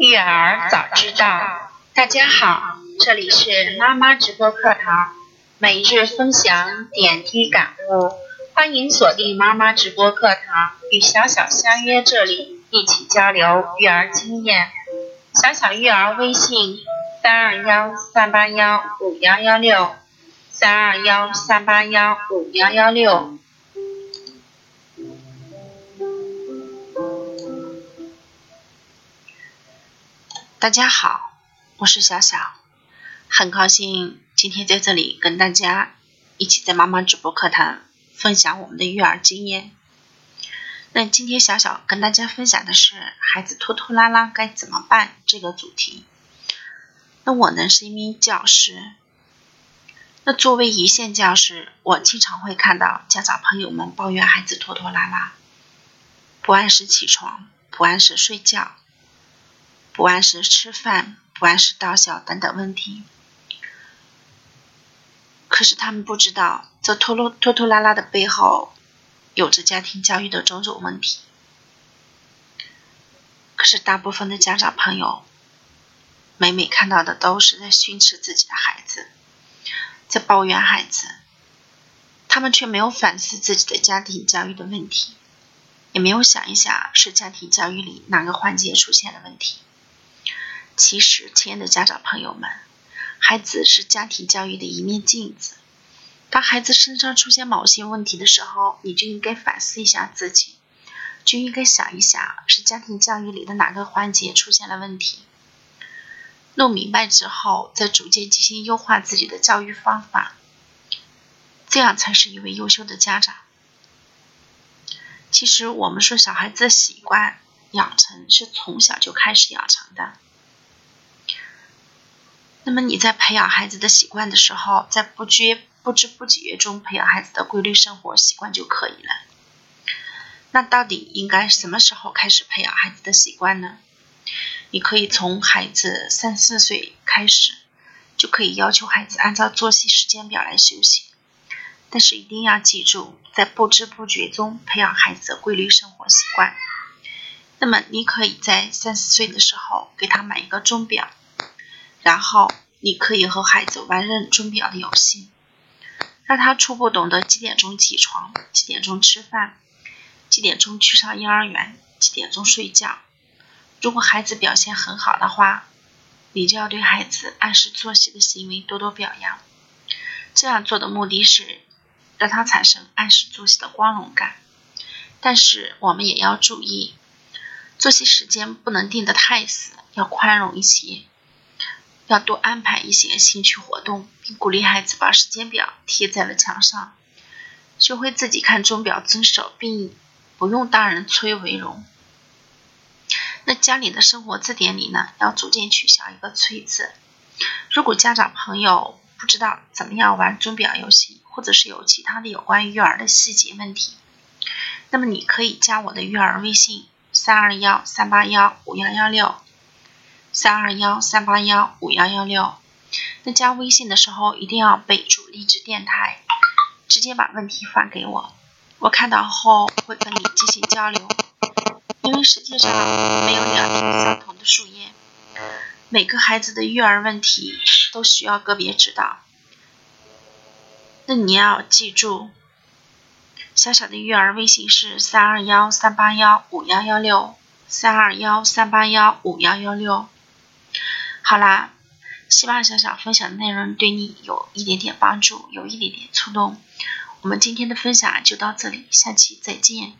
育儿早知道，大家好，这里是妈妈直播课堂，每日分享点滴感悟，欢迎锁定妈妈直播课堂，与小小相约这里，一起交流育儿经验。小小育儿微信：三二幺三八幺五幺幺六，三二幺三八幺五幺幺六。大家好，我是小小，很高兴今天在这里跟大家一起在妈妈直播课堂分享我们的育儿经验。那今天小小跟大家分享的是孩子拖拖拉拉该怎么办这个主题。那我呢是一名教师，那作为一线教师，我经常会看到家长朋友们抱怨孩子拖拖拉拉，不按时起床，不按时睡觉。不按时吃饭、不按时到校等等问题，可是他们不知道，这拖拖拖拖拉拉的背后，有着家庭教育的种种问题。可是大部分的家长朋友，每每看到的都是在训斥自己的孩子，在抱怨孩子，他们却没有反思自己的家庭教育的问题，也没有想一想是家庭教育里哪个环节出现了问题。其实，亲爱的家长朋友们，孩子是家庭教育的一面镜子。当孩子身上出现某些问题的时候，你就应该反思一下自己，就应该想一想是家庭教育里的哪个环节出现了问题。弄明白之后，再逐渐进行优化自己的教育方法，这样才是一位优秀的家长。其实，我们说小孩子的习惯养成是从小就开始养成的。那么你在培养孩子的习惯的时候，在不觉不知不觉中培养孩子的规律生活习惯就可以了。那到底应该什么时候开始培养孩子的习惯呢？你可以从孩子三四岁开始，就可以要求孩子按照作息时间表来休息。但是一定要记住，在不知不觉中培养孩子的规律生活习惯。那么你可以在三四岁的时候给他买一个钟表。然后你可以和孩子玩认钟表的游戏，让他初步懂得几点钟起床、几点钟吃饭、几点钟去上幼儿园、几点钟睡觉。如果孩子表现很好的话，你就要对孩子按时作息的行为多多表扬。这样做的目的是让他产生按时作息的光荣感。但是我们也要注意，作息时间不能定得太死，要宽容一些。要多安排一些兴趣活动，并鼓励孩子把时间表贴在了墙上，学会自己看钟表遵守，并不用大人催为荣。那家里的生活字典里呢，要逐渐取消一个“催”字。如果家长朋友不知道怎么样玩钟表游戏，或者是有其他的有关育儿的细节问题，那么你可以加我的育儿微信：三二幺三八幺五幺幺六。三二幺三八幺五幺幺六，那加微信的时候一定要备注励志电台，直接把问题发给我，我看到后会跟你进行交流。因为世界上没有两片相同的树叶，每个孩子的育儿问题都需要个别指导。那你要记住，小小的育儿微信是三二幺三八幺五幺幺六，三二幺三八幺五幺幺六。好啦，希望小小分享的内容对你有一点点帮助，有一点点触动。我们今天的分享就到这里，下期再见。